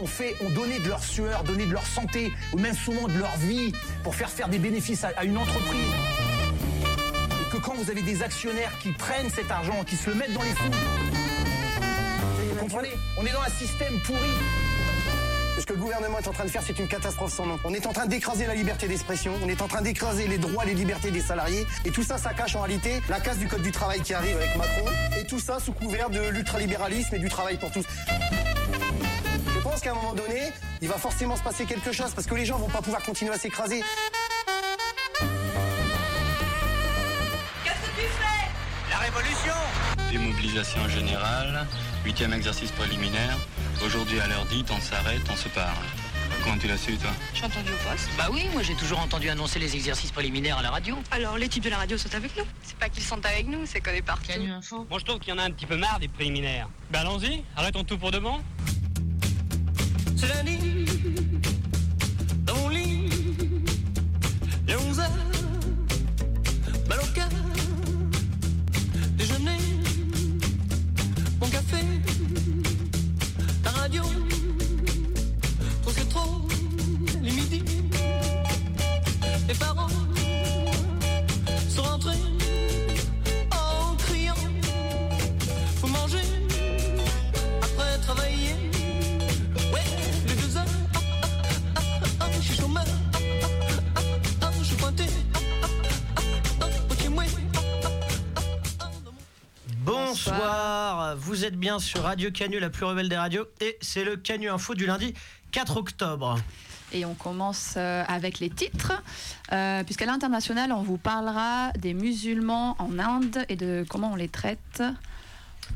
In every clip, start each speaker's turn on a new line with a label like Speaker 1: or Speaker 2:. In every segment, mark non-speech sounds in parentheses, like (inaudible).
Speaker 1: ont donné de leur sueur, donné de leur santé, ou même souvent de leur vie pour faire faire des bénéfices à, une entreprise. Et que quand vous avez des actionnaires qui prennent cet argent, qui se le mettent dans les fonds, vous comprenez? On est dans un système pourri.
Speaker 2: Ce que le gouvernement est en train de faire, c'est une catastrophe sans nom. On est en train d'écraser la liberté d'expression, on est en train d'écraser les droits, les libertés des salariés, et tout ça, ça cache en réalité la casse du code du travail qui arrive avec Macron, et tout ça sous couvert de l'ultralibéralisme et du travail pour tous. Pense qu'à un moment donné, il va forcément se passer quelque chose, parce que les gens vont pas pouvoir continuer à s'écraser.
Speaker 3: Qu'est-ce que tu fais?
Speaker 4: La révolution
Speaker 5: Démobilisation générale, huitième exercice préliminaire. Aujourd'hui à l'heure dite, on s'arrête, on se parle. Comment tu l'as su toi?
Speaker 3: J'ai entendu au poste.
Speaker 6: Bah oui, moi j'ai toujours entendu annoncer les exercices préliminaires à la radio.
Speaker 3: Alors les types de la radio sont avec nous. C'est pas qu'ils sont avec nous, c'est qu'on est partout.
Speaker 6: Canu Info.
Speaker 4: Bon, je trouve qu'il y en a un petit peu marre des préliminaires. Ben allons-y, arrêtons tout pour de
Speaker 7: les midi, les parents
Speaker 8: Bonsoir, vous êtes bien sur Radio Canu, la plus rebelle des radios, et c'est le Canu Info du lundi 4 octobre.
Speaker 9: Et on commence euh, avec les titres, euh, puisqu'à l'international, on vous parlera des musulmans en Inde et de comment on les traite.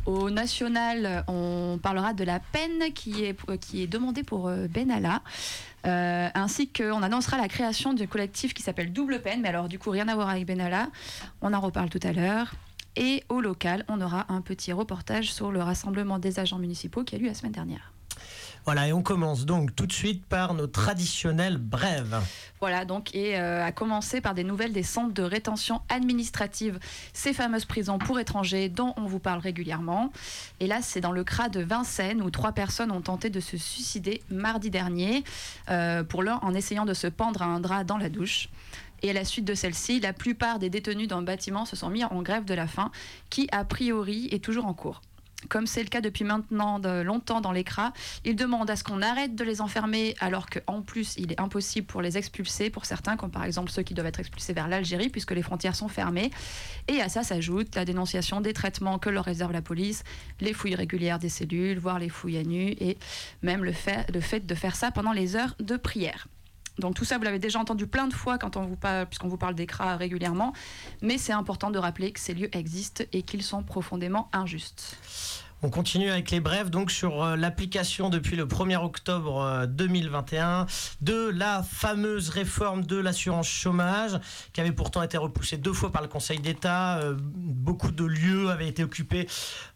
Speaker 9: Au national, on parlera de la peine qui est, euh, qui est demandée pour Benalla, ainsi qu'on annoncera la création du collectif qui s'appelle Double Peine, mais alors du coup rien à voir avec Benalla, on en reparle tout à l'heure. Et au local, on aura un petit reportage sur le rassemblement des agents municipaux qui a lieu la semaine dernière.
Speaker 8: Voilà, et on commence donc tout de suite par nos traditionnelles brèves.
Speaker 9: Voilà, donc, et euh, à commencer par des nouvelles des centres de rétention administrative, ces fameuses prisons pour étrangers dont on vous parle régulièrement. Et là, c'est dans le CRA de Vincennes où trois personnes ont tenté de se suicider mardi dernier, euh, pour l'un en essayant de se pendre à un drap dans la douche. Et à la suite de celle-ci, la plupart des détenus dans le bâtiment se sont mis en grève de la faim, qui a priori est toujours en cours. Comme c'est le cas depuis maintenant longtemps dans l'ECRA, ils demandent à ce qu'on arrête de les enfermer alors qu'en plus il est impossible pour les expulser pour certains, comme par exemple ceux qui doivent être expulsés vers l'Algérie puisque les frontières sont fermées. Et à ça s'ajoute la dénonciation des traitements que leur réserve la police, les fouilles régulières des cellules, voire les fouilles à nu et même le fait de faire ça pendant les heures de prière. Donc tout ça, vous l'avez déjà entendu plein de fois quand on vous parle, puisqu'on vous parle d'ECRA régulièrement, mais c'est important de rappeler que ces lieux existent et qu'ils sont profondément injustes.
Speaker 8: On continue avec les brèves donc sur euh, l'application depuis le 1er octobre euh, 2021 de la fameuse réforme de l'assurance chômage qui avait pourtant été repoussée deux fois par le Conseil d'État. Euh, beaucoup de lieux avaient été occupés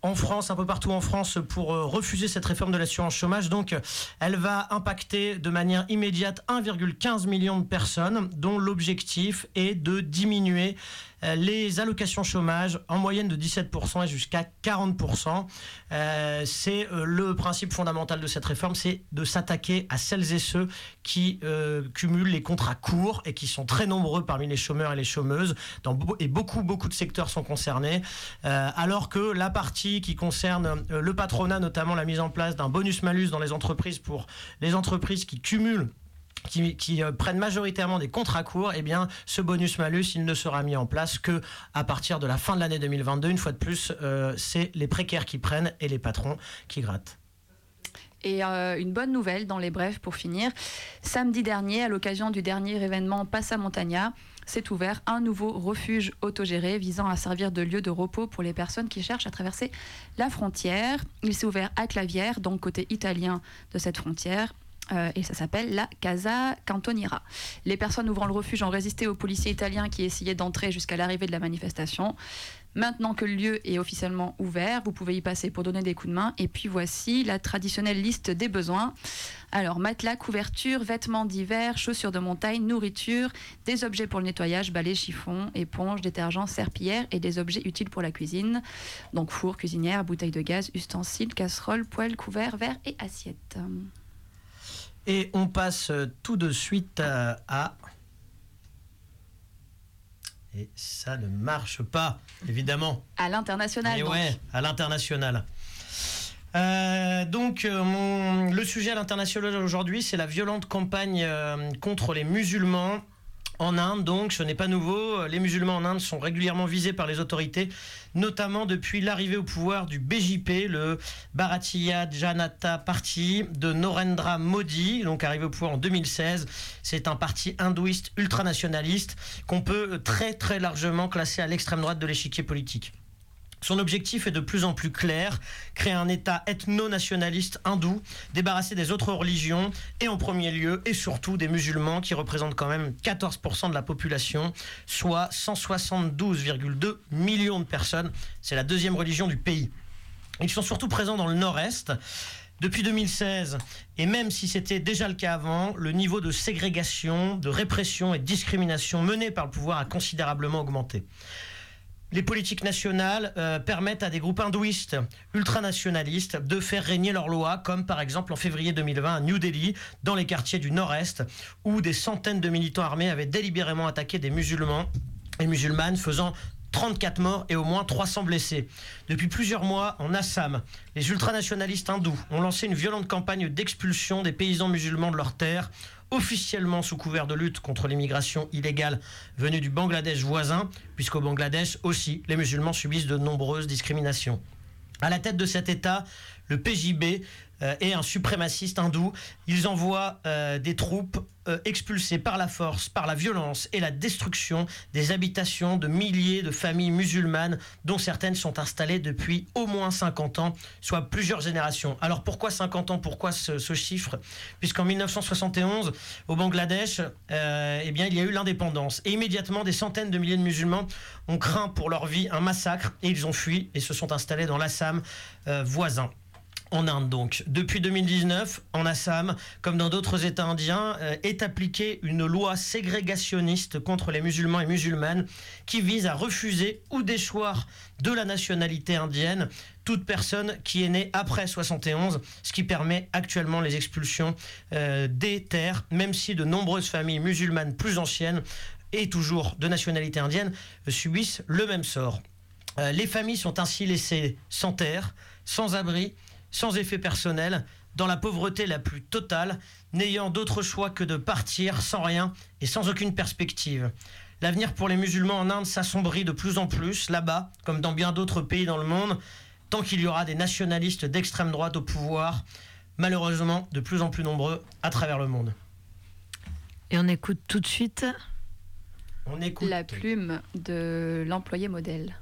Speaker 8: en France, un peu partout en France pour euh, refuser cette réforme de l'assurance chômage. Donc euh, elle va impacter de manière immédiate 1,15 million de personnes dont l'objectif est de diminuer euh, les allocations chômage en moyenne de 17% et jusqu'à 40%. Euh, c'est euh, le principe fondamental de cette réforme, c'est de s'attaquer à celles et ceux qui euh, cumulent les contrats courts et qui sont très nombreux parmi les chômeurs et les chômeuses. Et beaucoup, beaucoup de secteurs sont concernés. Euh, alors que la partie qui concerne euh, le patronat, notamment la mise en place d'un bonus-malus dans les entreprises pour les entreprises qui cumulent qui, euh, prennent majoritairement des contrats courts, eh bien, ce bonus-malus, ne sera mis en place que à partir de la fin de l'année 2022. Une fois de plus, euh, c'est les précaires qui prennent et les patrons qui grattent.
Speaker 9: Et euh, une bonne nouvelle dans les brèves pour finir. Samedi dernier, à l'occasion du dernier événement Passa Montagna, s'est ouvert un nouveau refuge autogéré visant à servir de lieu de repos pour les personnes qui cherchent à traverser la frontière. Il s'est ouvert à Clavière, donc côté italien de cette frontière. Euh, et ça s'appelle la Casa Cantoniera. Les personnes ouvrant le refuge ont résisté aux policiers italiens qui essayaient d'entrer jusqu'à l'arrivée de la manifestation. Maintenant que le lieu est officiellement ouvert, vous pouvez y passer pour donner des coups de main. Et puis voici la traditionnelle liste des besoins. Alors, matelas, couverture, vêtements d'hiver, chaussures de montagne, nourriture, des objets pour le nettoyage, balai, chiffon, éponge, détergent, serpillière et des objets utiles pour la cuisine. Donc, four, cuisinière, bouteille de gaz, ustensiles, casserole, poêle, couvert, verre et assiette.
Speaker 8: Et on passe euh, tout de suite euh, à... Et ça ne marche pas, évidemment.
Speaker 9: À l'international.
Speaker 8: Et
Speaker 9: donc.
Speaker 8: ouais, à l'international. Euh, donc, euh, mon- le sujet à l'international aujourd'hui, c'est la violente campagne euh, contre les musulmans en Inde. Donc, ce n'est pas nouveau. Les musulmans en Inde sont régulièrement visés par les autorités, notamment depuis l'arrivée au pouvoir du BJP, le Bharatiya Janata Party de Narendra Modi, donc arrivé au pouvoir en 2016. C'est un parti hindouiste ultranationaliste qu'on peut très très largement classer à l'extrême droite de l'échiquier politique. Son objectif est de plus en plus clair, créer un État ethno-nationaliste hindou, débarrassé des autres religions, et en premier lieu, et surtout des musulmans qui représentent quand même 14% de la population, soit 172,2 millions de personnes. C'est la deuxième religion du pays. Ils sont surtout présents dans le nord-est. Depuis 2016, et même si c'était déjà le cas avant, le niveau de ségrégation, de répression et de discrimination mené par le pouvoir a considérablement augmenté. Les politiques nationales euh, permettent à des groupes hindouistes ultranationalistes de faire régner leurs lois, comme par exemple en février 2020 à New Delhi, dans les quartiers du nord-est, où des centaines de militants armés avaient délibérément attaqué des musulmans et musulmanes, faisant 34 morts et au moins 300 blessés. Depuis plusieurs mois, en Assam, les ultranationalistes hindous ont lancé une violente campagne d'expulsion des paysans musulmans de leurs terres, officiellement sous couvert de lutte contre l'immigration illégale venue du Bangladesh voisin, puisqu'au Bangladesh aussi, les musulmans subissent de nombreuses discriminations. À la tête de cet État, le PJB euh, est un suprémaciste hindou. Ils envoient euh, des troupes euh, expulsées par la force, par la violence et la destruction des habitations de milliers de familles musulmanes, dont certaines sont installées depuis au moins 50 ans, soit plusieurs générations. Alors pourquoi 50 ans? Pourquoi ce, chiffre? Puisqu'en 1971, au Bangladesh, eh bien, il y a eu l'indépendance. Et immédiatement, des centaines de milliers de musulmans ont craint pour leur vie un massacre et ils ont fui et se sont installés dans l'Assam voisin. En Inde donc. Depuis 2019, en Assam, comme dans d'autres États indiens, euh, est appliquée une loi ségrégationniste contre les musulmans et musulmanes qui vise à refuser ou déchoir de la nationalité indienne toute personne qui est née après 71, ce qui permet actuellement les expulsions euh, des terres, même si de nombreuses familles musulmanes plus anciennes et toujours de nationalité indienne subissent le même sort. Euh, les familles sont ainsi laissées sans terre, sans abri, sans effet personnel, dans la pauvreté la plus totale, n'ayant d'autre choix que de partir sans rien et sans aucune perspective. L'avenir pour les musulmans en Inde s'assombrit de plus en plus, là-bas, comme dans bien d'autres pays dans le monde, tant qu'il y aura des nationalistes d'extrême droite au pouvoir, malheureusement de plus en plus nombreux à travers le monde.
Speaker 10: Et on écoute tout de suite.
Speaker 8: On écoute.
Speaker 9: La plume de l'employé modèle.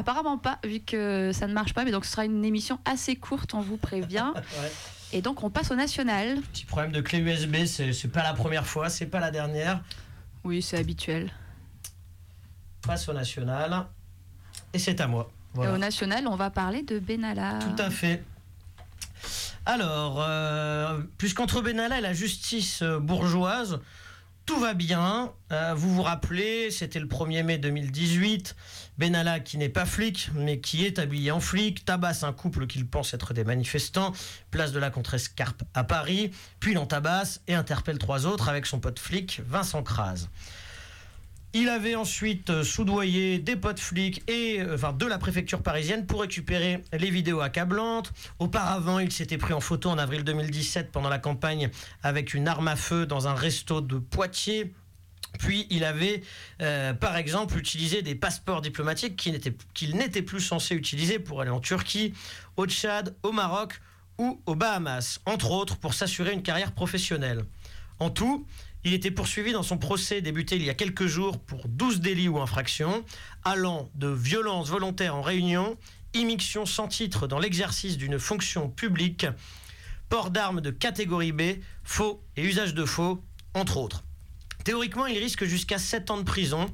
Speaker 9: Apparemment pas, vu que ça ne marche pas, mais donc ce sera une émission assez courte, on vous prévient. (laughs)
Speaker 8: Ouais.
Speaker 9: Et donc on passe au national.
Speaker 8: Petit problème de clé USB, c'est pas la première fois, c'est pas la dernière.
Speaker 9: Oui, c'est habituel.
Speaker 8: Passe au national. Et c'est à moi.
Speaker 9: Et au national, on va parler de Benalla.
Speaker 8: Tout à fait. Alors, euh, puisqu'entre Benalla et la justice bourgeoise, tout va bien. Euh, vous vous rappelez, c'était le 1er mai 2018. Benalla, qui n'est pas flic, mais qui est habillé en flic, tabasse un couple qu'il pense être des manifestants, place de la Contrescarpe à Paris, puis l'en tabasse et interpelle trois autres avec son pote flic, Vincent Crase. Il avait ensuite euh, soudoyé des potes flics et euh, enfin de la préfecture parisienne pour récupérer les vidéos accablantes. Auparavant, il s'était pris en photo en avril 2017 pendant la campagne avec une arme à feu dans un resto de Poitiers. Puis il avait, euh, par exemple, utilisé des passeports diplomatiques qu'il n'était, plus censé utiliser pour aller en Turquie, au Tchad, au Maroc ou aux Bahamas, entre autres pour s'assurer une carrière professionnelle. En tout, il était poursuivi dans son procès débuté il y a quelques jours pour 12 délits ou infractions, allant de violence volontaire en réunion, immixtion sans titre dans l'exercice d'une fonction publique, port d'armes de catégorie B, faux et usage de faux, entre autres. Théoriquement, il risque jusqu'à 7 ans de prison,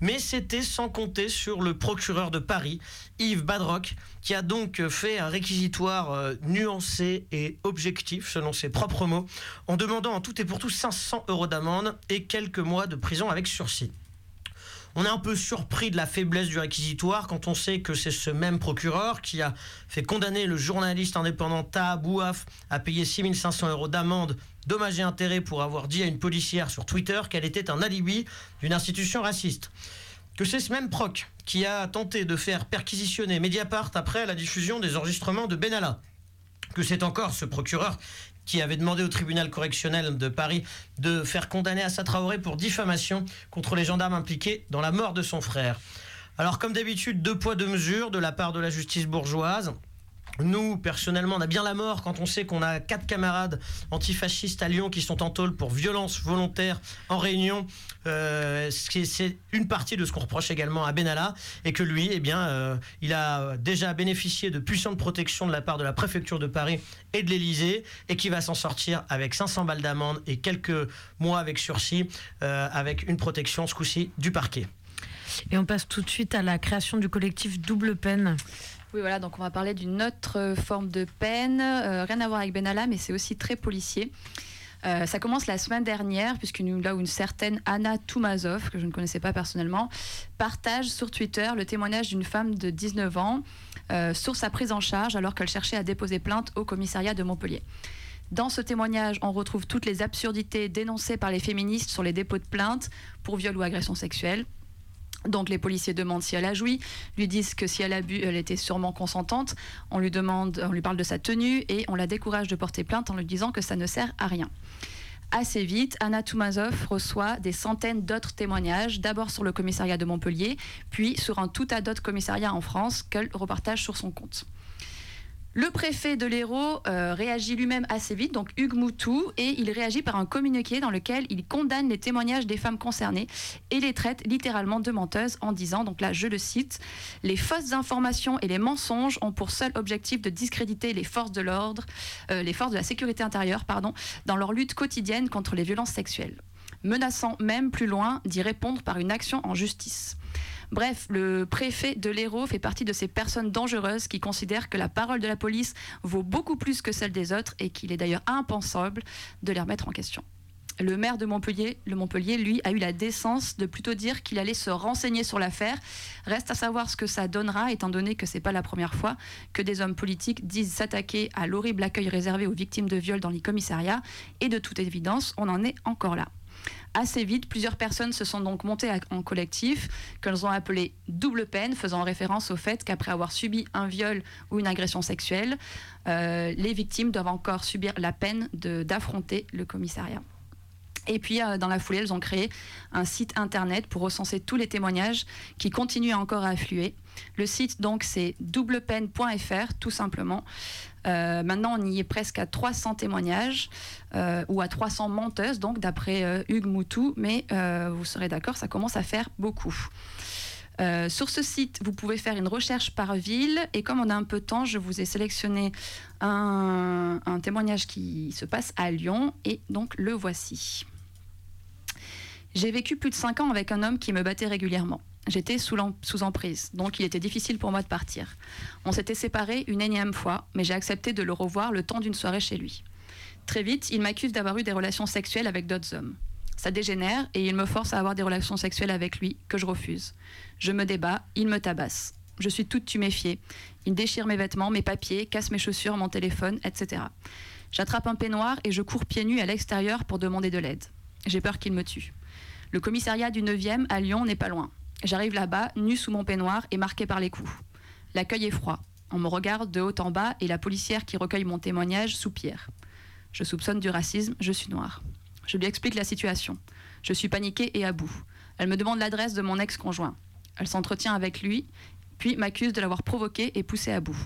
Speaker 8: mais c'était sans compter sur le procureur de Paris, Yves Badrock, qui a donc fait un réquisitoire euh, nuancé et objectif, selon ses propres mots, en demandant en tout et pour tout 500 euros d'amende et quelques mois de prison avec sursis. On est un peu surpris de la faiblesse du réquisitoire quand on sait que c'est ce même procureur qui a fait condamner le journaliste indépendant Taha Bouaf à payer 6500 euros d'amende dommages et intérêts pour avoir dit à une policière sur Twitter qu'elle était un alibi d'une institution raciste. Que c'est ce même proc qui a tenté de faire perquisitionner Mediapart après la diffusion des enregistrements de Benalla. Que c'est encore ce procureur qui avait demandé au tribunal correctionnel de Paris de faire condamner Assa Traoré pour diffamation contre les gendarmes impliqués dans la mort de son frère. Alors comme d'habitude, deux poids, deux mesures de la part de la justice bourgeoise. Nous, personnellement, on a bien la mort quand on sait qu'on a quatre camarades antifascistes à Lyon qui sont en tôle pour violence volontaire en réunion. Euh, c'est une partie de ce qu'on reproche également à Benalla et que lui, eh bien, euh, il a déjà bénéficié de puissantes protections de la part de la préfecture de Paris et de l'Élysée et qui va s'en sortir avec 500 balles d'amende et quelques mois avec sursis, euh, avec une protection ce coup-ci du parquet.
Speaker 10: Et on passe tout de suite à la création du collectif Double Peine.
Speaker 9: Oui, voilà, donc on va parler d'une autre forme de peine, euh, rien à voir avec Benalla, mais c'est aussi très policier. Euh, ça commence la semaine dernière, puisque une certaine Anna Toumazov, que je ne connaissais pas personnellement, partage sur Twitter le témoignage d'une femme de 19 ans euh, sur sa prise en charge alors qu'elle cherchait à déposer plainte au commissariat de Montpellier. Dans ce témoignage, on retrouve toutes les absurdités dénoncées par les féministes sur les dépôts de plainte pour viol ou agression sexuelle. Donc les policiers demandent si elle a joui, lui disent que si elle a bu, elle était sûrement consentante. On lui demande, on lui parle de sa tenue et on la décourage de porter plainte en lui disant que ça ne sert à rien. Assez vite, Anna Toumazov reçoit des centaines d'autres témoignages, d'abord sur le commissariat de Montpellier, puis sur un tout tas d'autres commissariats en France qu'elle repartage sur son compte. Le préfet de l'Hérault euh, réagit lui-même assez vite, donc Hugues Moutou, et il réagit par un communiqué dans lequel il condamne les témoignages des femmes concernées et les traite littéralement de menteuses en disant, donc là je le cite, les fausses informations et les mensonges ont pour seul objectif de discréditer les forces de l'ordre, euh, les forces de la sécurité intérieure, pardon, dans leur lutte quotidienne contre les violences sexuelles, menaçant même plus loin d'y répondre par une action en justice. Bref, le préfet de l'Hérault fait partie de ces personnes dangereuses qui considèrent que la parole de la police vaut beaucoup plus que celle des autres et qu'il est d'ailleurs impensable de les remettre en question. Le maire de Montpellier, le Montpellier, lui, a eu la décence de plutôt dire qu'il allait se renseigner sur l'affaire. Reste à savoir ce que ça donnera, étant donné que c'est pas la première fois que des hommes politiques disent s'attaquer à l'horrible accueil réservé aux victimes de viol dans les commissariats. Et de toute évidence, on en est encore là. Assez vite, plusieurs personnes se sont donc montées en collectif, qu'elles ont appelé double peine, faisant référence au fait qu'après avoir subi un viol ou une agression sexuelle, euh, les victimes doivent encore subir la peine d'affronter le commissariat. Et puis, euh, dans la foulée, elles ont créé un site internet pour recenser tous les témoignages qui continuent encore à affluer. Le site, donc, c'est doublepeine.fr, tout simplement. Euh, maintenant, on y est presque à 300 témoignages euh, ou à 300 menteuses, donc d'après Hugues Moutou, mais vous serez d'accord, ça commence à faire beaucoup. sur ce site, vous pouvez faire une recherche par ville et comme on a un peu de temps, je vous ai sélectionné un témoignage qui se passe à Lyon et donc le voici. J'ai vécu plus de 5 ans avec un homme qui me battait régulièrement. J'étais sous, emprise, donc il était difficile pour moi de partir. On s'était séparés une énième fois, mais j'ai accepté de le revoir le temps d'une soirée chez lui. Très vite, il m'accuse d'avoir eu des relations sexuelles avec d'autres hommes. Ça dégénère et il me force à avoir des relations sexuelles avec lui, que je refuse. Je me débat, il me tabasse. Je suis toute tuméfiée. Il déchire mes vêtements, mes papiers, casse mes chaussures, mon téléphone, etc. J'attrape un peignoir et je cours pieds nus à l'extérieur pour demander de l'aide. J'ai peur qu'il me tue. Le commissariat du 9e à Lyon n'est pas loin. J'arrive là-bas, nu sous mon peignoir et marqué par les coups. L'accueil est froid. On me regarde de haut en bas et la policière qui recueille mon témoignage soupire. Je soupçonne du racisme, je suis noire. Je lui explique la situation. Je suis paniquée et à bout. Elle me demande l'adresse de mon ex-conjoint. Elle s'entretient avec lui, puis m'accuse de l'avoir provoqué et poussé à bout.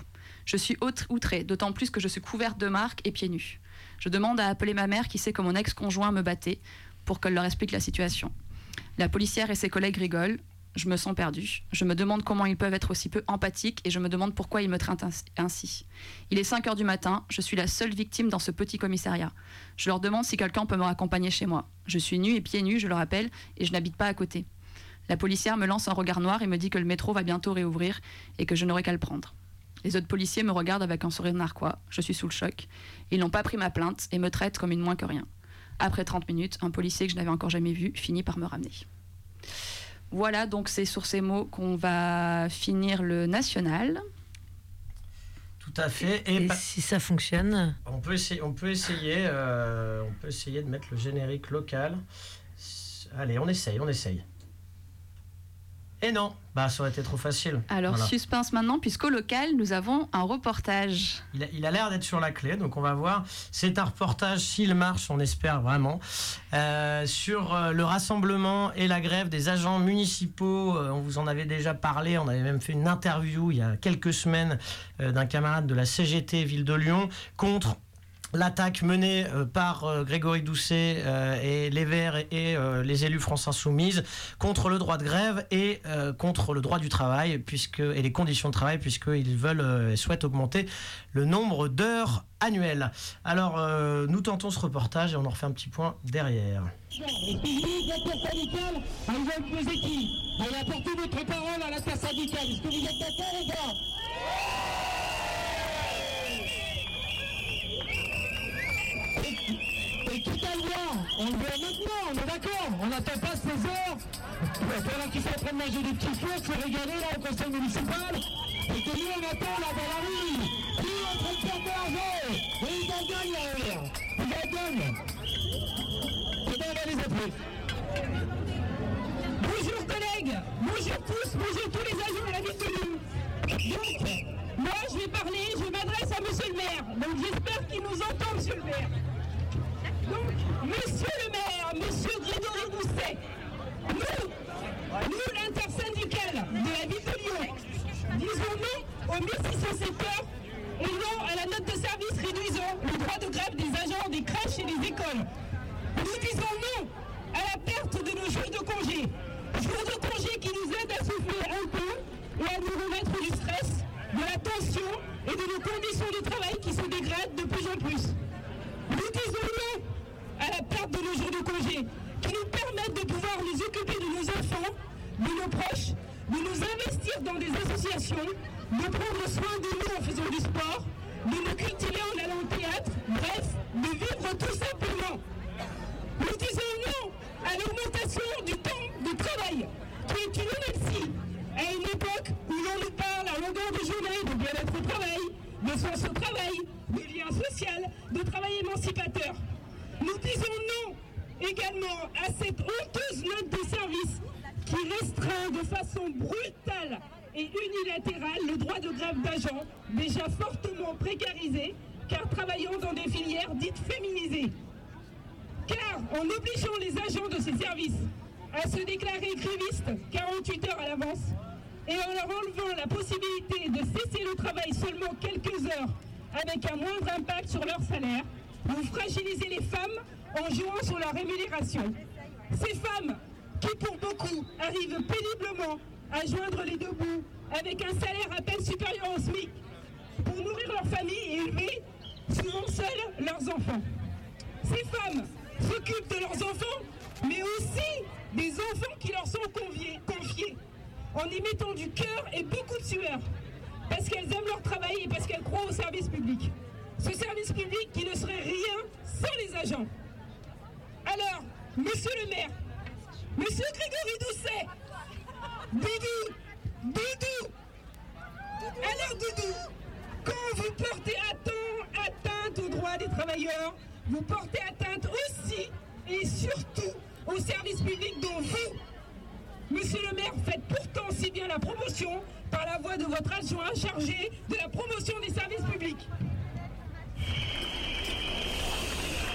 Speaker 9: Je suis outrée, d'autant plus que je suis couverte de marques et pieds nus. Je demande à appeler ma mère qui sait que mon ex-conjoint me battait pour qu'elle leur explique la situation. La policière et ses collègues rigolent. Je me sens perdue. Je me demande comment ils peuvent être aussi peu empathiques et je me demande pourquoi ils me traitent ainsi. Il est 5 heures du matin, je suis la seule victime dans ce petit commissariat. Je leur demande si quelqu'un peut me raccompagner chez moi. Je suis nue et pieds nus, je le rappelle, et je n'habite pas à côté. La policière me lance un regard noir et me dit que le métro va bientôt réouvrir et que je n'aurai qu'à le prendre. Les autres policiers me regardent avec un sourire narquois. Je suis sous le choc. Ils n'ont pas pris ma plainte et me traitent comme une moins que rien. Après 30 minutes, un policier que je n'avais encore jamais vu finit par me ramener. Voilà, donc c'est sur ces mots qu'on va finir le national.
Speaker 8: Tout à fait.
Speaker 10: Et, si ça fonctionne
Speaker 8: On peut essayer, on peut essayer, euh, on peut essayer de mettre le générique local. Allez, on essaye, on essaye. Et non, bah ça aurait été trop facile.
Speaker 9: Alors,
Speaker 8: Voilà.
Speaker 9: suspense maintenant, puisqu'au local, nous avons un reportage.
Speaker 8: Il a, l'air d'être sur la clé, donc on va voir. C'est un reportage, s'il marche, on espère vraiment, euh, sur euh, le rassemblement et la grève des agents municipaux. Euh, on vous en avait déjà parlé, on avait même fait une interview il y a quelques semaines euh, d'un camarade de la CGT Ville de Lyon contre l'attaque menée euh, par euh, Grégory Doucet euh, et les Verts et, les élus France Insoumise contre le droit de grève et contre le droit du travail puisque, et les conditions de travail puisqu'ils veulent et souhaitent augmenter le nombre d'heures annuelles. Alors nous tentons ce reportage et on en refait un petit point derrière.
Speaker 11: l'intersyndicale, elle va imposer qui? Elle a apporté votre parole à l'intersyndicale. Est-ce que vous êtes d'accord Et, et quitte à le voir, on le voit maintenant, on est d'accord On n'attend pas ces heures. Pendant qu'ils sont en train de manger des petits fours, se régaler là au conseil municipal. Et que nous on attend là dans la rue. Qui est en train de faire de l'argent? Et ils en gagnent là, Ils en gagnent. Eh bien, on va les appeler. Bonjour collègues, bonjour tous, bonjour tous les agents de la ville de Lyon. Donc, moi je vais parler, je m'adresse à monsieur le maire. Donc j'espère qu'il nous entend, monsieur le maire. Donc, monsieur le maire, monsieur Grégory Doucet, nous, nous l'intersyndicale de la ville de Lyon, disons non aux 1607 heures et non à la note de service jouant sur leur rémunération. Ces femmes qui pour beaucoup arrivent péniblement à joindre les deux bouts avec un salaire Doudou, Doudou, alors Doudou, quand vous portez atteinte, atteinte aux droits des travailleurs, vous portez atteinte aussi et surtout au service public dont vous, monsieur le maire, faites pourtant si bien la promotion par la voix de votre adjoint chargé de la promotion des services publics.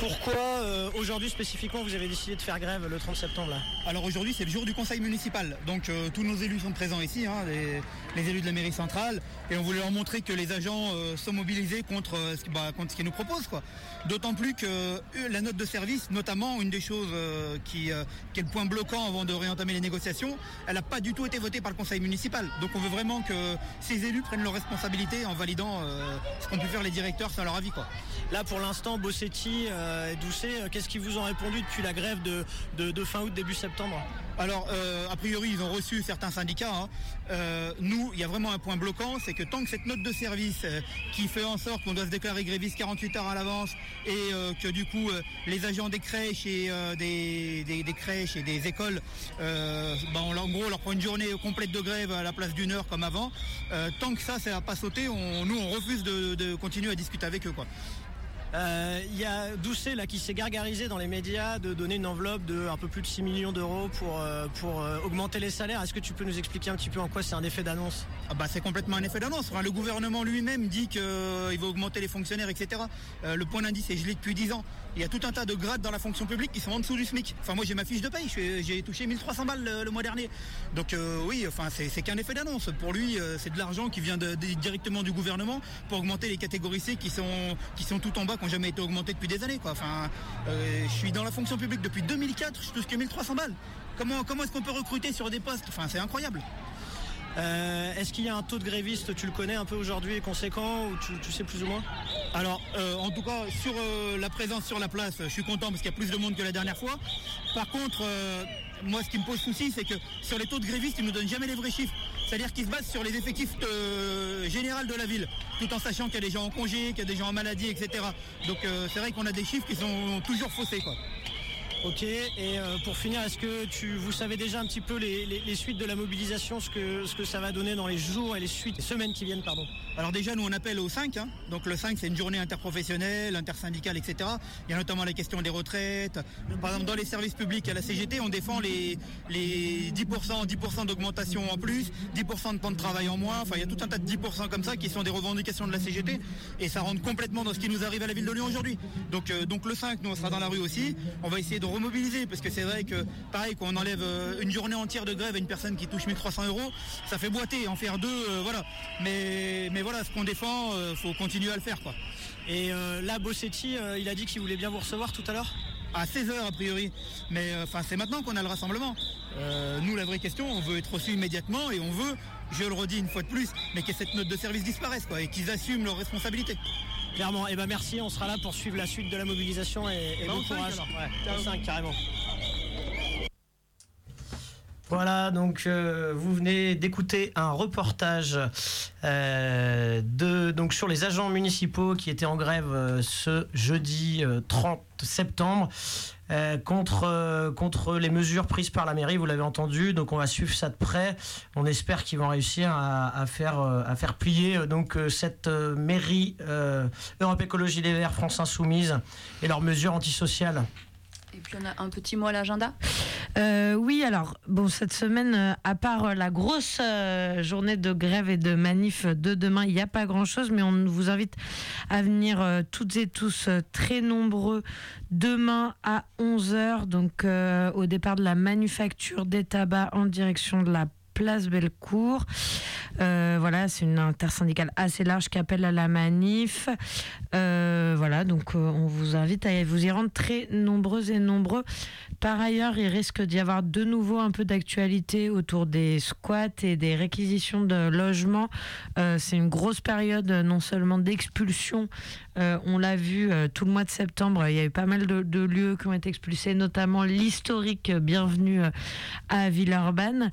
Speaker 8: Pourquoi euh, aujourd'hui spécifiquement vous avez décidé de faire grève le 30 septembre là
Speaker 12: Alors aujourd'hui c'est le jour du conseil municipal, donc euh, tous nos élus sont présents ici, hein, les, les élus de la mairie centrale, et on voulait leur montrer que les agents euh, sont mobilisés contre, ce qui- bah, contre ce qu'ils nous proposent. quoi. D'autant plus que euh, la note de service, notamment une des choses euh, qui, euh, qui est le point bloquant avant de réentamer les négociations, elle n'a pas du tout été votée par le conseil municipal. Donc on veut vraiment que ces élus prennent leurs responsabilités en validant euh, ce qu'ont pu faire les directeurs sans leur avis. Quoi.
Speaker 8: Là pour l'instant, Bossetti euh, et Doucet, euh, qu'est-ce qu'ils vous ont répondu depuis la grève de, fin août, début septembre
Speaker 12: Alors, euh, a priori, ils ont reçu certains syndicats. hein. Nous, il y a vraiment un point bloquant, c'est que tant que cette note de service qui fait en sorte qu'on doit se déclarer gréviste 48 heures à l'avance et que du coup les agents des crèches et des, écoles, on, leur- gros, leur prend une journée complète de grève à la place d'une heure comme avant. Tant que ça, ça n'a pas sauté, nous, on refuse de, continuer à discuter avec eux.
Speaker 8: Euh, Il y a Doucet qui s'est gargarisé dans les médias de donner une enveloppe de un peu plus de 6 millions d'euros pour, euh, euh, augmenter les salaires. Est-ce que tu peux nous expliquer un petit peu en quoi c'est un effet d'annonce?
Speaker 12: Ah bah, c'est complètement un effet d'annonce. Le gouvernement lui-même dit qu'il va augmenter les fonctionnaires, etc. Le point d'indice est gelé depuis 10 ans. Il y a tout un tas de grades dans la fonction publique qui sont en dessous du SMIC. Enfin, moi, j'ai ma fiche de paye. J'ai touché 1300 balles le, le mois dernier. Donc, euh, oui, enfin, c'est qu'un effet d'annonce. Pour lui, euh, c'est de l'argent qui vient directement du gouvernement pour augmenter les catégories C qui sont, tout en bas, qui n'ont jamais été augmentées depuis des années. Enfin, euh, je suis dans la fonction publique depuis 2004. Je touche que 1300 balles. Comment, comment est-ce qu'on peut recruter sur des postes? Enfin, c'est incroyable.
Speaker 8: Euh, Est-ce qu'il y a un taux de grévistes, tu le connais un peu aujourd'hui, conséquent, ou tu, sais plus ou moins?
Speaker 12: Alors, euh, en tout cas, sur euh, la présence sur la place, je suis content parce qu'il y a plus de monde que la dernière fois. Par contre, moi, ce qui me pose souci, c'est que sur les taux de grévistes, ils nous donnent jamais les vrais chiffres. C'est-à-dire qu'ils se basent sur les effectifs euh, généraux de la ville, tout en sachant qu'il y a des gens en congé, qu'il y a des gens en maladie, etc. Donc, c'est vrai qu'on a des chiffres qui sont toujours faussés.
Speaker 8: Ok, et euh, pour finir, est-ce que vous savez déjà un petit peu les suites de la mobilisation, ce que, ce que ça va donner dans les jours et les suites, les semaines qui viennent, pardon?
Speaker 12: Alors déjà, nous, on appelle au 5. hein. Donc le 5, c'est une journée interprofessionnelle, intersyndicale, etc. Il y a notamment la question des retraites. Par exemple, dans les services publics à la CGT, on défend les, les 10%, 10% d'augmentation en plus, 10% de temps de travail en moins. Enfin, il y a tout un tas de 10% comme ça qui sont des revendications de la CGT. Et ça rentre complètement dans ce qui nous arrive à la ville de Lyon aujourd'hui. Donc, euh, donc le 5, nous, on sera dans la rue aussi. On va essayer de remobiliser parce que c'est vrai que, pareil, quand on enlève euh, une journée entière de grève à une personne qui touche 1300 euros, ça fait boiter. En faire deux, euh, voilà. Mais, mais voilà, ce qu'on défend, euh, faut continuer à le faire, quoi.
Speaker 8: Et euh, là, Bossetti, euh, il a dit qu'il voulait bien vous recevoir tout à l'heure
Speaker 12: À 16h a priori. Mais euh, enfin, c'est maintenant qu'on a le rassemblement. Euh, nous, la vraie question, on veut être reçus immédiatement et on veut, je le redis une fois de plus, mais que cette note de service disparaisse quoi, et qu'ils assument leurs responsabilités.
Speaker 8: Clairement, et ben merci, on sera là pour suivre la suite de la mobilisation et, et
Speaker 12: Bah,
Speaker 8: bon courage.
Speaker 12: alors.
Speaker 8: Ouais, au cinq, carrément. Voilà, donc euh, vous venez d'écouter un reportage euh, de, donc sur les agents municipaux qui étaient en grève euh, ce jeudi euh, 30 septembre contre, les mesures prises par la mairie, vous l'avez entendu, donc on va suivre ça de près. On espère qu'ils vont réussir à, faire, plier cette mairie Europe Écologie Les Verts, France Insoumise et leurs mesures antisociales.
Speaker 9: Et puis on a un petit mot à l'agenda?
Speaker 10: Euh, oui, alors, bon, cette semaine, euh, à part euh, la grosse journée de grève et de manif de demain, il n'y a pas grand-chose, mais on vous invite à venir toutes et tous très nombreux demain à 11h, donc au départ de la manufacture des tabacs en direction de la place Bellecour. Euh, voilà, c'est une intersyndicale assez large qui appelle à la manif. Euh, voilà, donc euh, on vous invite à vous y rendre très nombreux et nombreux. Par ailleurs, il risque d'y avoir de nouveau un peu d'actualité autour des squats et des réquisitions de logements. C'est une grosse période non seulement d'expulsion, euh, on l'a vu euh, tout le mois de septembre, il y a eu pas mal de, lieux qui ont été expulsés, notamment l'historique Bienvenue euh, à Villeurbanne.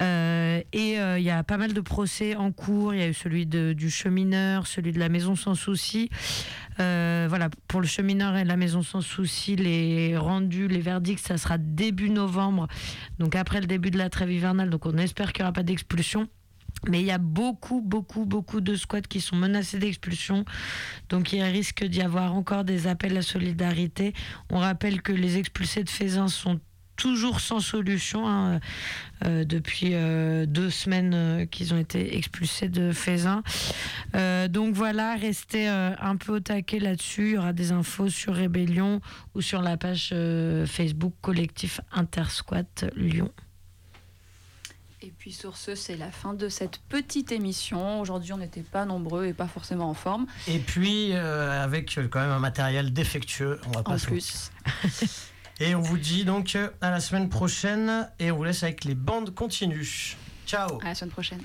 Speaker 10: Et il y a pas mal de procès en cours. Il y a eu celui du chemineur, celui de la maison sans souci. Voilà, pour le chemineur et la maison sans souci, les rendus, les verdicts, ça sera début novembre, donc après le début de la trêve hivernale. Donc on espère qu'il n'y aura pas d'expulsion. Mais il y a beaucoup, beaucoup, beaucoup de squats qui sont menacés d'expulsion. Donc il risque d'y avoir encore des appels à solidarité. On rappelle que les expulsés de Fézin sont toujours sans solution hein, euh, depuis euh, deux semaines euh, qu'ils ont été expulsés de. Euh, donc voilà, restez un peu au taquet là-dessus. Il y aura des infos sur Rébellion ou sur la page Facebook collectif Intersquat Lyon.
Speaker 9: Et puis sur ce, c'est la fin de cette petite émission. Aujourd'hui, on n'était pas nombreux et pas forcément en forme.
Speaker 8: Et puis, euh, avec quand même un matériel défectueux, on va pas
Speaker 9: En
Speaker 8: se
Speaker 9: plus. (laughs)
Speaker 8: Et on vous dit donc euh, à la semaine prochaine et on vous laisse avec les bandes continues. Ciao
Speaker 9: À la semaine prochaine.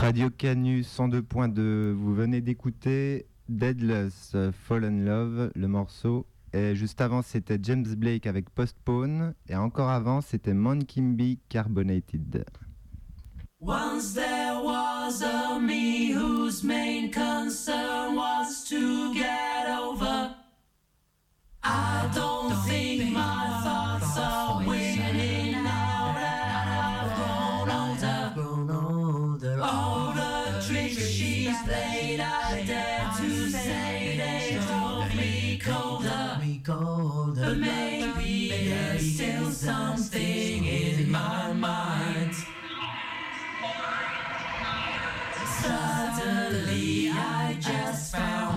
Speaker 13: Radio Canu 102.2, vous venez d'écouter Deadless Fallen Love, le morceau. Et juste avant, c'était James Blake avec Postpone. Et encore avant, c'était Kimby Carbonated.
Speaker 7: Once there was a me whose main concern was to get over. I don't think my thoughts just found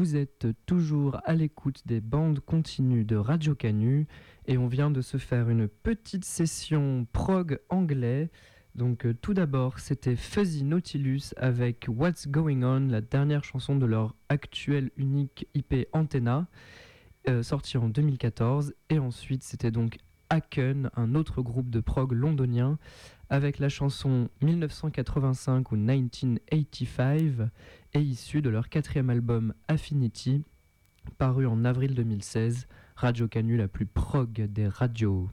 Speaker 14: vous êtes toujours à l'écoute des bandes continues de Radio Canu et on vient de se faire une petite session prog anglais. Donc euh, tout d'abord, c'était Fuzzy Nautilus avec What's Going On, la dernière chanson de leur actuel unique IP Antenna, euh, sortie en 2014. Et ensuite, c'était donc Aken, un autre groupe de prog londonien, avec la chanson 1985 ou 1985, et issue de leur quatrième album Affinity, paru en avril 2016, Radio Canu la plus prog des radios.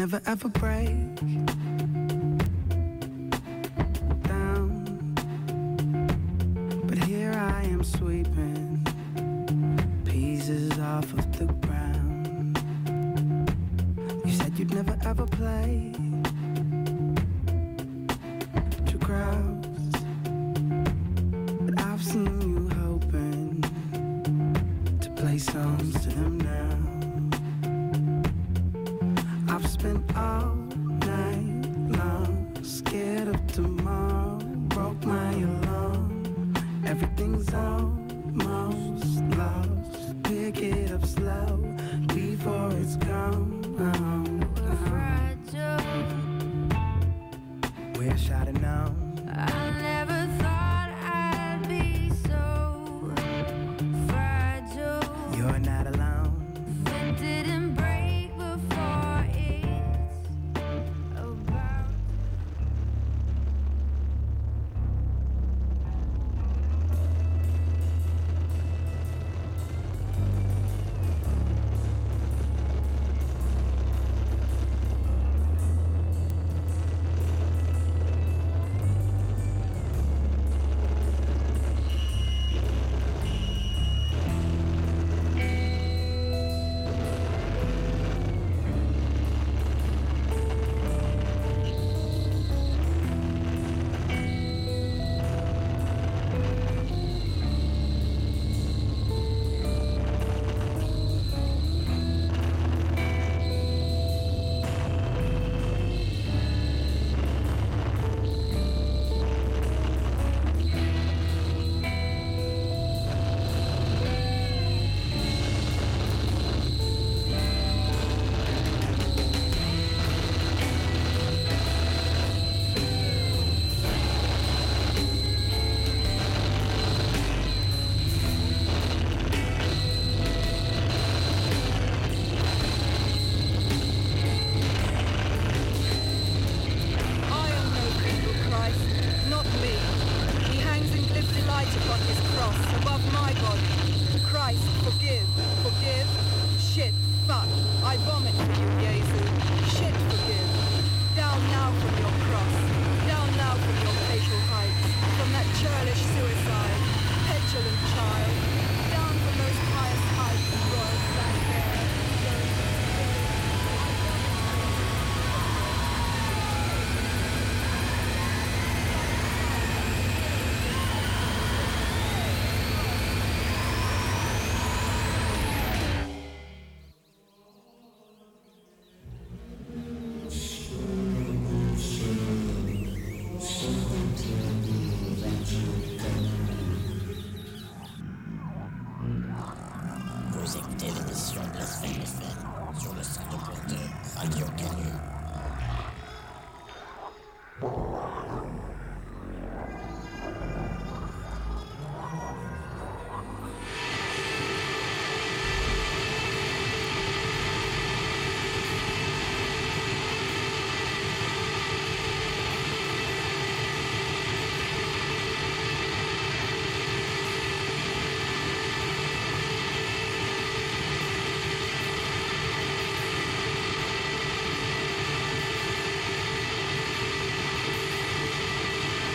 Speaker 15: never ever break down. But here I am sweeping pieces off of the ground. You said you'd never ever play.